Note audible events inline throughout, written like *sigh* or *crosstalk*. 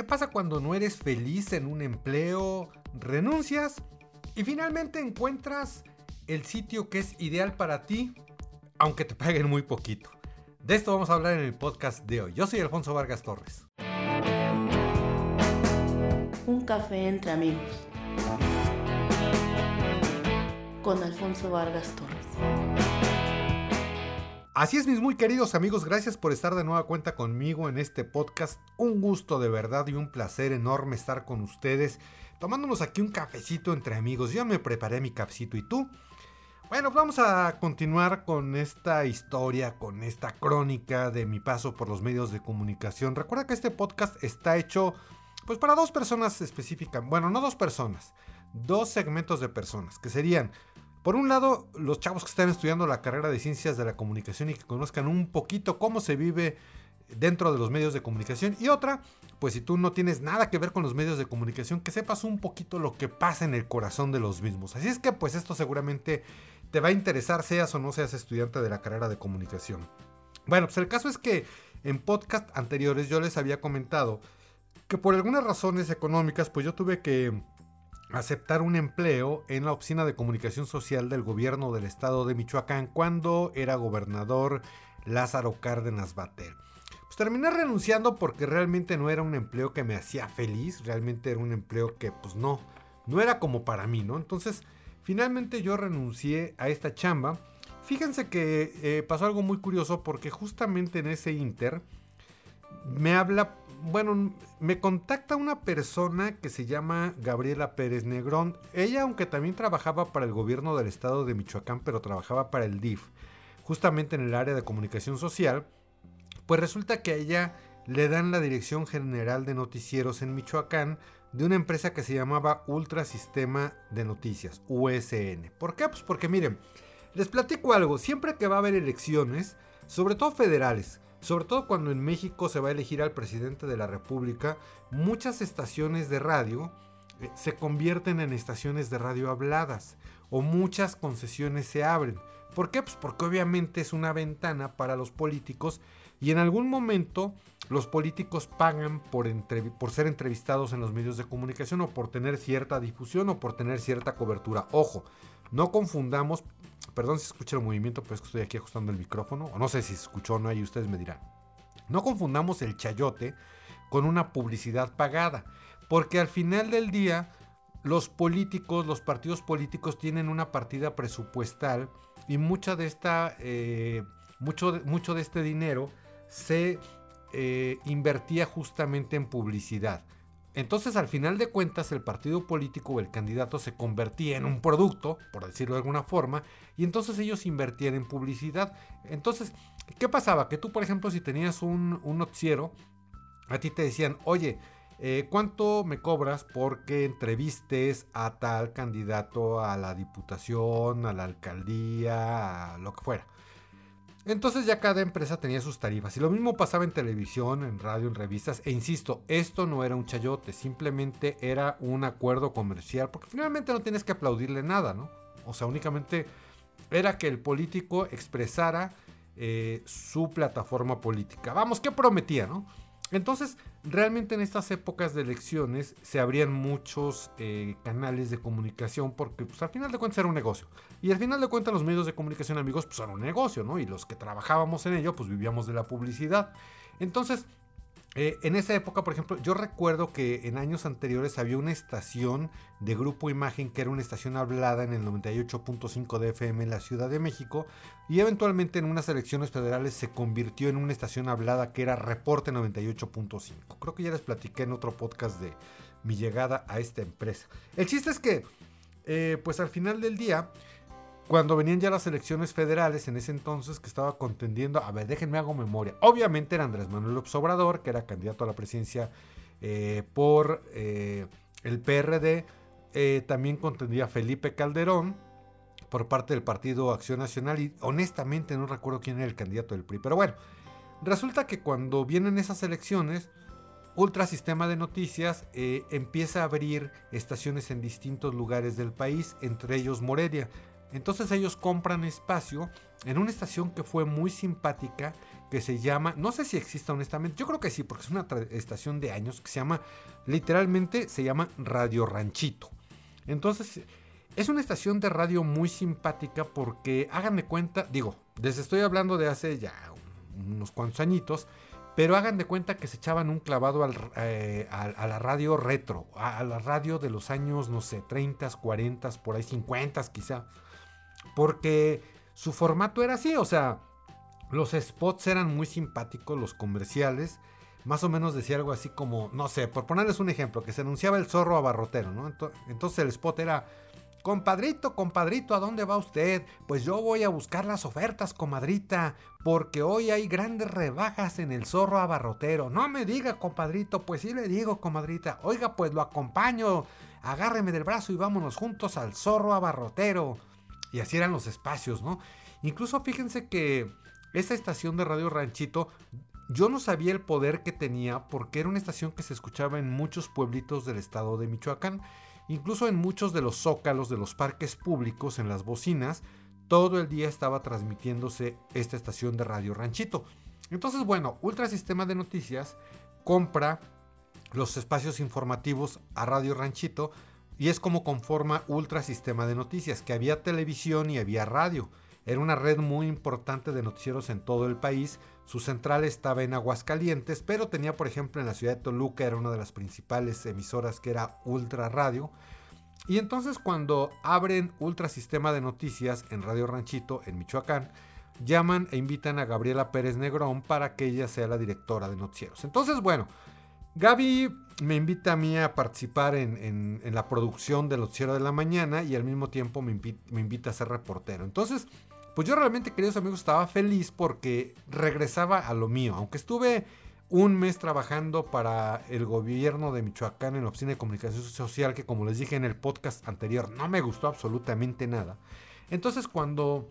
¿Qué pasa cuando no eres feliz en un empleo, renuncias y finalmente encuentras el sitio que es ideal para ti, aunque te paguen muy poquito? De esto vamos a hablar en el podcast de hoy. Yo soy Alfonso Vargas Torres. Un café entre amigos. Con Alfonso Vargas Torres. Así es, mis muy queridos amigos, gracias por estar de nueva cuenta conmigo en este podcast. Un gusto de verdad y un placer enorme estar con ustedes, tomándonos aquí un cafecito entre amigos. Yo me preparé mi cafecito y tú. Bueno, vamos a continuar con esta historia, con esta crónica de mi paso por los medios de comunicación. Recuerda que este podcast está hecho pues para dos personas específicas, bueno, no dos personas, dos segmentos de personas, que serían por un lado, los chavos que están estudiando la carrera de ciencias de la comunicación y que conozcan un poquito cómo se vive dentro de los medios de comunicación. Y otra, pues si tú no tienes nada que ver con los medios de comunicación, que sepas un poquito lo que pasa en el corazón de los mismos. Así es que pues esto seguramente te va a interesar, seas o no seas estudiante de la carrera de comunicación. Bueno, pues el caso es que en podcast anteriores yo les había comentado que por algunas razones económicas, pues yo tuve que aceptar un empleo en la Oficina de Comunicación Social del gobierno del estado de Michoacán cuando era gobernador Lázaro Cárdenas Batel. Pues terminé renunciando porque realmente no era un empleo que me hacía feliz, realmente era un empleo que pues no, no era como para mí, ¿no? Entonces, finalmente yo renuncié a esta chamba. Fíjense que eh, pasó algo muy curioso porque justamente en ese inter me habla bueno, me contacta una persona que se llama Gabriela Pérez Negrón. Ella, aunque también trabajaba para el gobierno del estado de Michoacán, pero trabajaba para el DIF, justamente en el área de comunicación social, pues resulta que a ella le dan la dirección general de noticieros en Michoacán de una empresa que se llamaba Ultra Sistema de Noticias, USN. ¿Por qué? Pues porque miren, les platico algo, siempre que va a haber elecciones, sobre todo federales, sobre todo cuando en México se va a elegir al presidente de la República, muchas estaciones de radio eh, se convierten en estaciones de radio habladas o muchas concesiones se abren. ¿Por qué? Pues porque obviamente es una ventana para los políticos y en algún momento los políticos pagan por, por, ser entrevistados en los medios de comunicación o por tener cierta difusión o por tener cierta cobertura. Ojo, no confundamos Perdón si escucha el movimiento, pero es que estoy aquí ajustando el micrófono. O no sé si se escuchó o no, y ustedes me dirán. No confundamos el chayote con una publicidad pagada. Porque al final del día, los políticos, los partidos políticos tienen una partida presupuestal y mucha de esta, eh, mucho, mucho de este dinero se eh, invertía justamente en publicidad. Entonces, al final de cuentas, el partido político o el candidato se convertía en un producto, por decirlo de alguna forma, y entonces ellos invertían en publicidad. Entonces, ¿qué pasaba? Que tú, por ejemplo, si tenías un, noticiero, a ti te decían, oye, eh, ¿cuánto me cobras porque entrevistes a tal candidato a la diputación, a la alcaldía, a lo que fuera? Entonces ya cada empresa tenía sus tarifas. Y lo mismo pasaba en televisión, en radio, en revistas. E insisto, esto no era un chayote, simplemente era un acuerdo comercial. Porque finalmente no tienes que aplaudirle nada, ¿no? O sea, únicamente era que el político expresara eh, su plataforma política. Vamos, ¿qué prometía, no? Entonces, realmente en estas épocas de elecciones se abrían muchos eh, canales de comunicación porque pues, al final de cuentas era un negocio. Y al final de cuentas los medios de comunicación amigos pues eran un negocio, ¿no? Y los que trabajábamos en ello pues vivíamos de la publicidad. Entonces, eh, en esa época, por ejemplo, yo recuerdo que en años anteriores había una estación de Grupo Imagen que era una estación hablada en el 98.5 de FM en la Ciudad de México y eventualmente en unas elecciones federales se convirtió en una estación hablada que era Reporte 98.5. Creo que ya les platiqué en otro podcast de mi llegada a esta empresa. El chiste es que, eh, pues al final del día, cuando venían ya las elecciones federales en ese entonces que estaba contendiendo, a ver, déjenme hago memoria. Obviamente era Andrés Manuel López Obrador, que era candidato a la presidencia eh, por eh, el PRD. Eh, también contendía Felipe Calderón por parte del Partido Acción Nacional y honestamente no recuerdo quién era el candidato del PRI. Pero bueno, resulta que cuando vienen esas elecciones, Ultra Sistema de Noticias empieza a abrir estaciones en distintos lugares del país, entre ellos Morelia. Entonces ellos compran espacio en una estación que fue muy simpática, que se llama, no sé si existe honestamente, yo creo que sí, porque es una estación de años que se llama, literalmente se llama Radio Ranchito. Entonces, es una estación de radio muy simpática porque, háganme cuenta, digo, les estoy hablando de hace ya unos cuantos añitos, pero hagan de cuenta que se echaban un clavado eh, a, la radio retro, a, la radio de los años, no sé, 30, 40, por ahí 50 quizá. Porque su formato era así, o sea, los spots eran muy simpáticos, los comerciales. Más o menos decía algo así como, no sé, por ponerles un ejemplo, que se anunciaba el zorro abarrotero, ¿no? Entonces el spot era Compadrito, compadrito, ¿a dónde va usted? Pues yo voy a buscar las ofertas, comadrita, porque hoy hay grandes rebajas en el zorro abarrotero. No me diga, compadrito, pues sí le digo, comadrita. Oiga, pues lo acompaño. Agárreme del brazo y vámonos juntos al zorro abarrotero. Y así eran los espacios, ¿no? Incluso fíjense que esa estación de Radio Ranchito, yo no sabía el poder que tenía porque era una estación que se escuchaba en muchos pueblitos del estado de Michoacán. Incluso en muchos de los zócalos de los parques públicos, en las bocinas, todo el día estaba transmitiéndose esta estación de Radio Ranchito. Entonces, bueno, Ultra Sistema de Noticias compra los espacios informativos a Radio Ranchito y es como conforma Ultra Sistema de Noticias, que había televisión y había radio. Era una red muy importante de noticieros en todo el país. Su central estaba en Aguascalientes, pero tenía, por ejemplo, en la ciudad de Toluca, era una de las principales emisoras que era Ultra Radio. Y entonces cuando abren Ultra Sistema de Noticias en Radio Ranchito, en Michoacán, llaman e invitan a Gabriela Pérez Negrón para que ella sea la directora de noticieros. Entonces, bueno, Gaby me invita a mí a participar en, la producción del noticiero de la mañana y al mismo tiempo me, me invita a ser reportero. Entonces, pues yo realmente, queridos amigos, estaba feliz porque regresaba a lo mío. Aunque estuve un mes trabajando para el gobierno de Michoacán en la Oficina de Comunicación Social, que como les dije en el podcast anterior, no me gustó absolutamente nada. Entonces cuando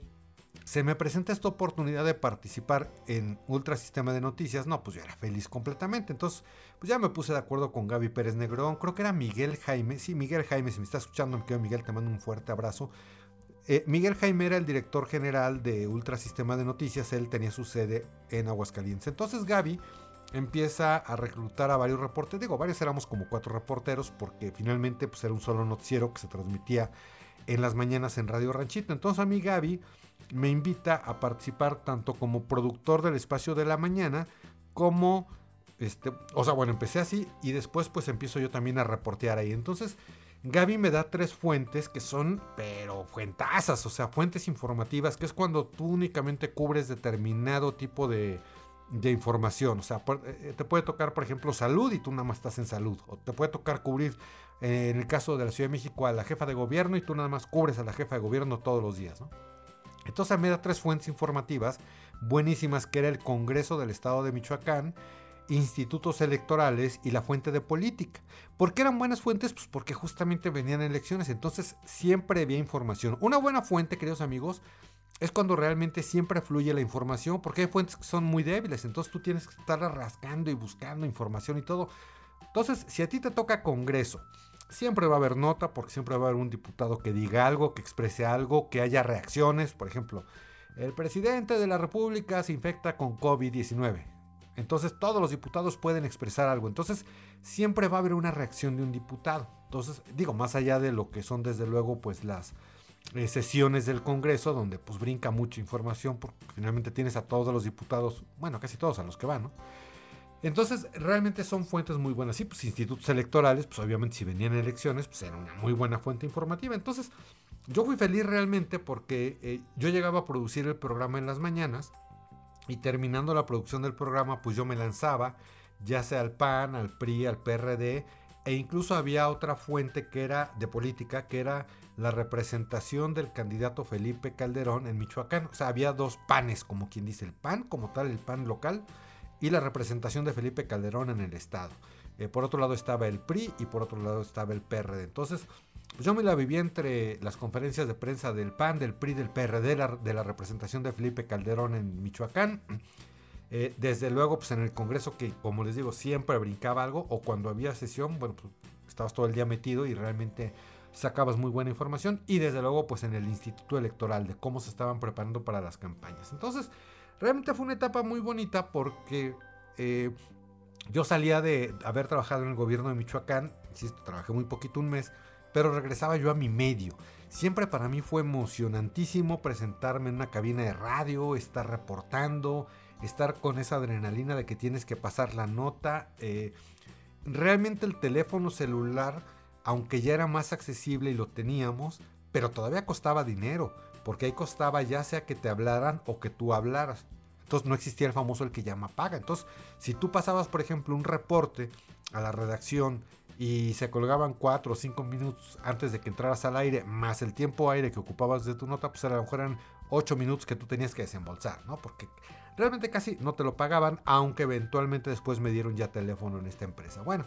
se me presenta esta oportunidad de participar en Ultra Sistema de Noticias, no, pues yo era feliz completamente. Entonces, pues ya me puse de acuerdo con Gaby Pérez Negrón, creo que era Miguel Jaime. Sí, Miguel Jaime, si me está escuchando, me quedo Miguel, te mando un fuerte abrazo. Eh, Miguel Jaime era el director general de Ultra Sistema de Noticias, él tenía su sede en Aguascalientes. Entonces Gaby empieza a reclutar a varios reporteros, digo, varios éramos como cuatro reporteros porque finalmente pues, era un solo noticiero que se transmitía en las mañanas en Radio Ranchito. Entonces a mí Gaby me invita a participar tanto como productor del espacio de la mañana como este, o sea, bueno, empecé así y después pues empiezo yo también a reportear ahí. Entonces, Gaby me da tres fuentes que son, pero fuentazas, o sea, fuentes informativas, que es cuando tú únicamente cubres determinado tipo de, información. O sea, eh, te puede tocar, por ejemplo, salud y tú nada más estás en salud. O te puede tocar cubrir, en el caso de la Ciudad de México, a la jefa de gobierno y tú nada más cubres a la jefa de gobierno todos los días, ¿no? Entonces me da tres fuentes informativas buenísimas, que era el Congreso del Estado de Michoacán, institutos electorales y la fuente de política. ¿Por qué eran buenas fuentes? Pues porque justamente venían elecciones, entonces siempre había información. Una buena fuente, queridos amigos, es cuando realmente siempre fluye la información, porque hay fuentes que son muy débiles, entonces tú tienes que estar rascando y buscando información y todo. Entonces, si a ti te toca Congreso, siempre va a haber nota, porque siempre va a haber un diputado que diga algo, que exprese algo, que haya reacciones. Por ejemplo, el presidente de la República se infecta con COVID-19 entonces todos los diputados pueden expresar algo. Entonces siempre va a haber una reacción de un diputado. Entonces digo, más allá de lo que son desde luego pues las eh, sesiones del Congreso donde pues brinca mucha información porque finalmente tienes a todos los diputados, bueno, casi todos a los que van, ¿no? Entonces, realmente son fuentes muy buenas. Sí, pues institutos electorales, pues obviamente si venían elecciones, pues era una muy buena fuente informativa. Entonces, yo fui feliz realmente porque eh, yo llegaba a producir el programa en las mañanas y terminando la producción del programa, pues yo me lanzaba, ya sea al PAN, al PRI, al PRD, e incluso había otra fuente que era de política, que era la representación del candidato Felipe Calderón en Michoacán. O sea, había dos panes, como quien dice, el PAN como tal, el PAN local, y la representación de Felipe Calderón en el Estado. Eh, por otro lado estaba el PRI y por otro lado estaba el PRD. Entonces, pues yo me la viví entre las conferencias de prensa del PAN, del PRI, del PRD, de la representación de Felipe Calderón en Michoacán. *clears throat* Eh, desde luego, pues en el Congreso, que como les digo, siempre brincaba algo, o cuando había sesión, bueno, pues estabas todo el día metido y realmente sacabas muy buena información y desde luego pues en el Instituto Electoral de cómo se estaban preparando para las campañas. Entonces, realmente fue una etapa muy bonita porque eh, yo salía de haber trabajado en el gobierno de Michoacán, insisto, trabajé muy poquito, un mes, pero regresaba yo a mi medio. Siempre para mí fue emocionantísimo presentarme en una cabina de radio, estar reportando, estar con esa adrenalina de que tienes que pasar la nota. Eh, realmente el teléfono celular, aunque ya era más accesible y lo teníamos, pero todavía costaba dinero, porque ahí costaba ya sea que te hablaran o que tú hablaras. Entonces no existía el famoso el que llama paga. Entonces, si tú pasabas, por ejemplo, un reporte a la redacción y se colgaban 4 o 5 minutos antes de que entraras al aire, más el tiempo aire que ocupabas de tu nota, pues a lo mejor eran 8 minutos que tú tenías que desembolsar, ¿no? Porque realmente casi no te lo pagaban, aunque eventualmente después me dieron ya teléfono en esta empresa. Bueno,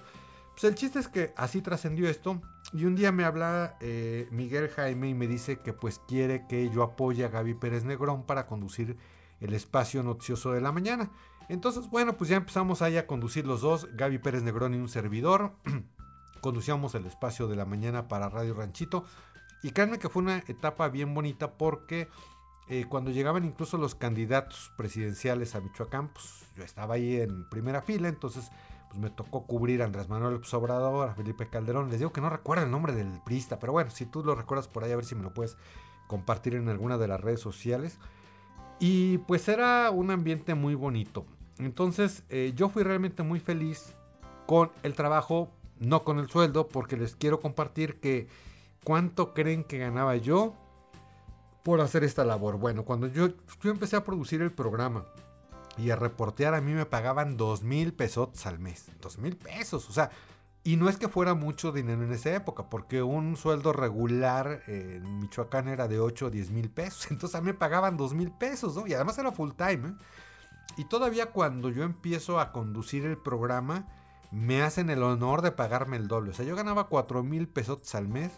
pues el chiste es que así trascendió esto y un día me habla eh, Miguel Jaime y me dice que pues quiere que yo apoye a Gaby Pérez Negrón para conducir el espacio noticioso de la mañana. Entonces, bueno, pues ya empezamos ahí a conducir los dos, Gaby Pérez Negrón y un servidor. *clears throat* Conducíamos el espacio de la mañana para Radio Ranchito. Y créanme que fue una etapa bien bonita porque eh, cuando llegaban incluso los candidatos presidenciales a Michoacán, pues yo estaba ahí en primera fila, entonces pues me tocó cubrir a Andrés Manuel Obrador, a Felipe Calderón. Les digo que no recuerdo el nombre del prista, pero bueno, si tú lo recuerdas por ahí, a ver si me lo puedes compartir en alguna de las redes sociales. Y pues era un ambiente muy bonito. Entonces eh, yo fui realmente muy feliz con el trabajo, no con el sueldo, porque les quiero compartir que cuánto creen que ganaba yo por hacer esta labor. Bueno, cuando yo empecé a producir el programa y a reportear, a mí me pagaban dos mil pesos al mes. Dos mil pesos, o sea, y no es que fuera mucho dinero en esa época, porque un sueldo regular en Michoacán era de 8 o 10 mil pesos. *laughs* Entonces a mí me pagaban 2 mil pesos, ¿no? Y además era full time. ¿eh? Y todavía cuando yo empiezo a conducir el programa, me hacen el honor de pagarme el doble. O sea, yo ganaba 4 mil pesos al mes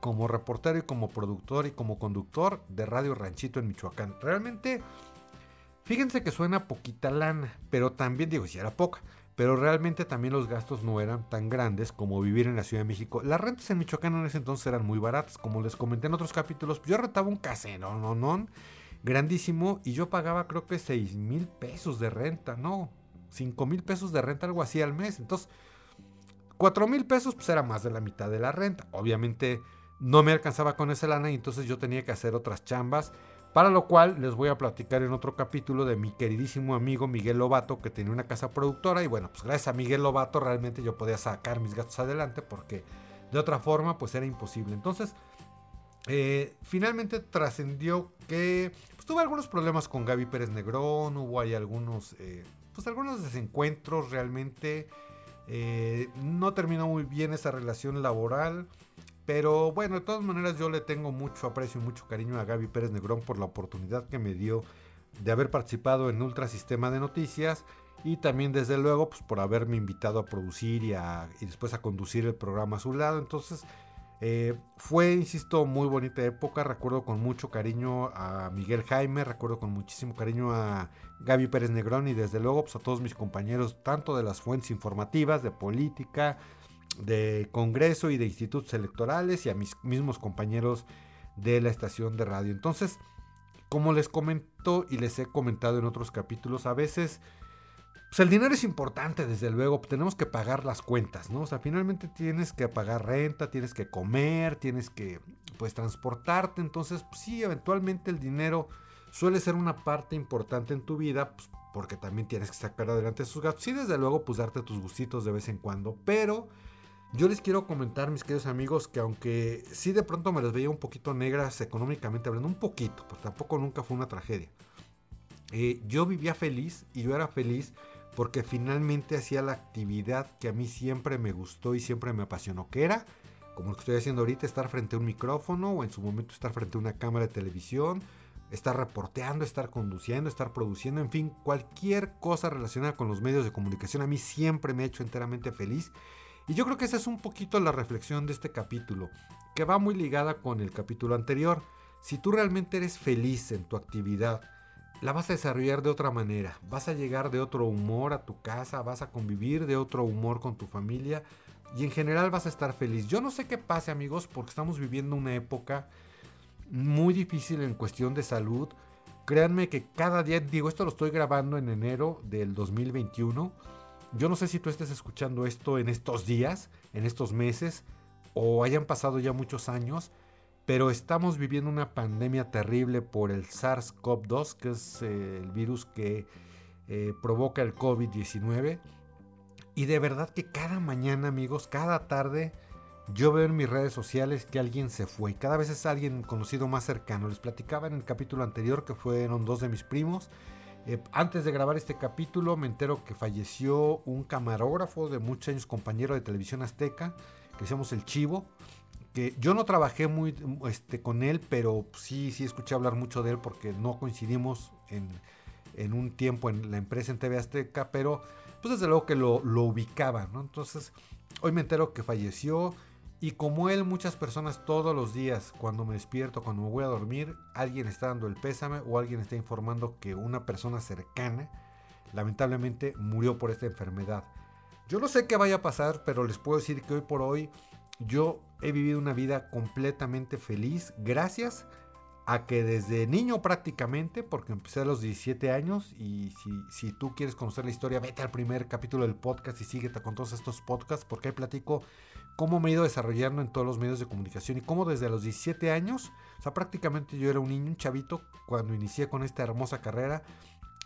como reportero y como productor y como conductor de Radio Ranchito en Michoacán. Realmente, fíjense que suena poquita lana, pero también digo, si era poca, pero realmente también los gastos no eran tan grandes como vivir en la Ciudad de México. Las rentas en Michoacán en ese entonces eran muy baratas, como les comenté en otros capítulos. Yo rentaba un casero, no, no, grandísimo, y yo pagaba creo que 6 mil pesos de renta, no, 5 mil pesos de renta, algo así al mes. Entonces, 4 mil pesos pues era más de la mitad de la renta. Obviamente no me alcanzaba con esa lana y entonces yo tenía que hacer otras chambas. Para lo cual les voy a platicar en otro capítulo de mi queridísimo amigo Miguel Lobato que tenía una casa productora y bueno, pues gracias a Miguel Lobato realmente yo podía sacar mis gastos adelante porque de otra forma pues era imposible. Entonces, eh, finalmente trascendió que pues, tuve algunos problemas con Gaby Pérez Negrón, hubo ahí algunos, eh, pues algunos desencuentros realmente. Eh, no terminó muy bien esa relación laboral. Pero bueno, de todas maneras yo le tengo mucho aprecio y mucho cariño a Gaby Pérez Negrón por la oportunidad que me dio de haber participado en Ultra Sistema de Noticias y también desde luego pues, por haberme invitado a producir y, y después a conducir el programa a su lado. Entonces eh, fue, insisto, muy bonita época. Recuerdo con mucho cariño a Miguel Jaime, recuerdo con muchísimo cariño a Gaby Pérez Negrón y desde luego pues, a todos mis compañeros, tanto de las fuentes informativas, de política, de Congreso y de institutos electorales y a mis mismos compañeros de la estación de radio. Entonces, como les comento y les he comentado en otros capítulos, a veces pues el dinero es importante, desde luego, tenemos que pagar las cuentas, ¿no? O sea, finalmente tienes que pagar renta, tienes que comer, tienes que, pues, transportarte, entonces, pues, sí, eventualmente el dinero suele ser una parte importante en tu vida, pues, porque también tienes que sacar adelante sus gastos y desde luego, pues, darte tus gustitos de vez en cuando, pero yo les quiero comentar, mis queridos amigos, que aunque sí de pronto me las veía un poquito negras económicamente hablando, un poquito, pero tampoco nunca fue una tragedia. Eh, yo vivía feliz y yo era feliz porque finalmente hacía la actividad que a mí siempre me gustó y siempre me apasionó, que era, como lo que estoy haciendo ahorita, estar frente a un micrófono o en su momento estar frente a una cámara de televisión, estar reporteando, estar conduciendo, estar produciendo, en fin, cualquier cosa relacionada con los medios de comunicación a mí siempre me ha hecho enteramente feliz y yo creo que esa es un poquito la reflexión de este capítulo, que va muy ligada con el capítulo anterior. Si tú realmente eres feliz en tu actividad, la vas a desarrollar de otra manera, vas a llegar de otro humor a tu casa, vas a convivir de otro humor con tu familia, y en general vas a estar feliz. Yo no sé qué pase amigos porque estamos viviendo una época muy difícil en cuestión de salud. Créanme que cada día, digo, esto lo estoy grabando en enero del 2021. Yo no sé si tú estés escuchando esto en estos días, en estos meses, o hayan pasado ya muchos años, pero estamos viviendo una pandemia terrible por el SARS-CoV-2, que es eh, el virus que eh, provoca el COVID-19. Y de verdad que cada mañana, amigos, cada tarde, yo veo en mis redes sociales que alguien se fue. Cada vez es alguien conocido más cercano. Les platicaba en el capítulo anterior que fueron dos de mis primos. Eh, antes de grabar este capítulo me entero que falleció un camarógrafo de muchos años, compañero de televisión azteca, que decíamos el Chivo. Que yo no trabajé muy este, con él, pero sí, sí escuché hablar mucho de él porque no coincidimos en, en un tiempo en la empresa en TV Azteca, pero pues desde luego que lo, lo ubicaba, ¿no? Entonces, hoy me entero que falleció y como él, muchas personas todos los días, cuando me despierto, cuando me voy a dormir, alguien está dando el pésame o alguien está informando que una persona cercana, lamentablemente, murió por esta enfermedad. Yo no sé qué vaya a pasar, pero les puedo decir que hoy por hoy yo he vivido una vida completamente feliz gracias a que desde niño prácticamente, porque empecé a los 17 años y si, si, tú quieres conocer la historia, vete al primer capítulo del podcast y síguete con todos estos podcasts porque ahí platico cómo me he ido desarrollando en todos los medios de comunicación y cómo desde los 17 años, o sea, prácticamente yo era un niño, un chavito, cuando inicié con esta hermosa carrera.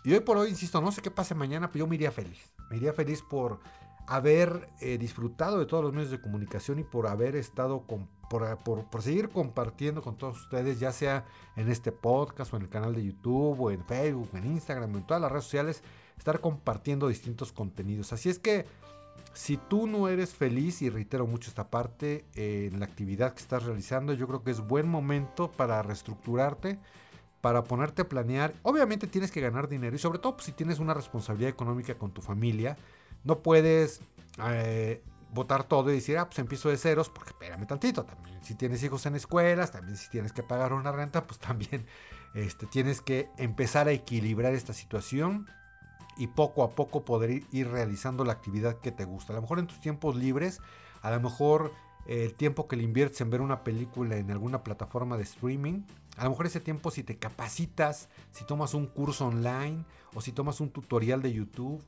Y hoy por hoy, insisto, no sé qué pase mañana, pero yo me iría feliz. Me iría feliz por haber eh, disfrutado de todos los medios de comunicación y por haber estado por, por, por, seguir compartiendo con todos ustedes, ya sea en este podcast o en el canal de YouTube o en Facebook, en Instagram, en todas las redes sociales, estar compartiendo distintos contenidos. Así es que si tú no eres feliz, y reitero mucho esta parte, en la actividad que estás realizando, yo creo que es buen momento para reestructurarte, para ponerte a planear. Obviamente tienes que ganar dinero y sobre todo pues, si tienes una responsabilidad económica con tu familia, no puedes eh, botar todo y decir, ah, pues empiezo de ceros, porque espérame tantito, también si tienes hijos en escuelas, también si tienes que pagar una renta, pues *laughs* también este, tienes que empezar a equilibrar esta situación y poco a poco poder ir realizando la actividad que te gusta. A lo mejor en tus tiempos libres, a lo mejor eh, el tiempo que le inviertes en ver una película en alguna plataforma de streaming, a lo mejor ese tiempo si te capacitas, si tomas un curso online o si tomas un tutorial de YouTube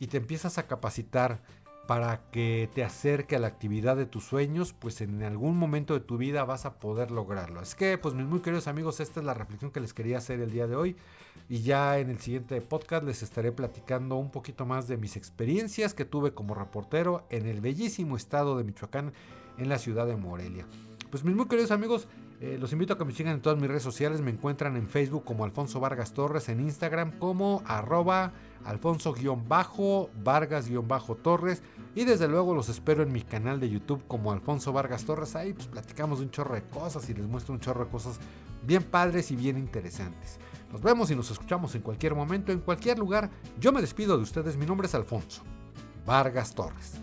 y te empiezas a capacitar para que te acerque a la actividad de tus sueños, pues en algún momento de tu vida vas a poder lograrlo. Es que, pues mis muy queridos amigos, esta es la reflexión que les quería hacer el día de hoy. Y ya en el siguiente podcast les estaré platicando un poquito más de mis experiencias que tuve como reportero en el bellísimo estado de Michoacán, en la ciudad de Morelia. Pues mis muy queridos amigos, eh, los invito a que me sigan en todas mis redes sociales. Me encuentran en Facebook como Alfonso Vargas Torres, en Instagram como arroba Alfonso-Vargas-Torres. Y desde luego los espero en mi canal de YouTube como Alfonso Vargas Torres. Ahí pues platicamos un chorro de cosas y les muestro un chorro de cosas bien padres y bien interesantes. Nos vemos y nos escuchamos en cualquier momento, en cualquier lugar. Yo me despido de ustedes. Mi nombre es Alfonso Vargas Torres.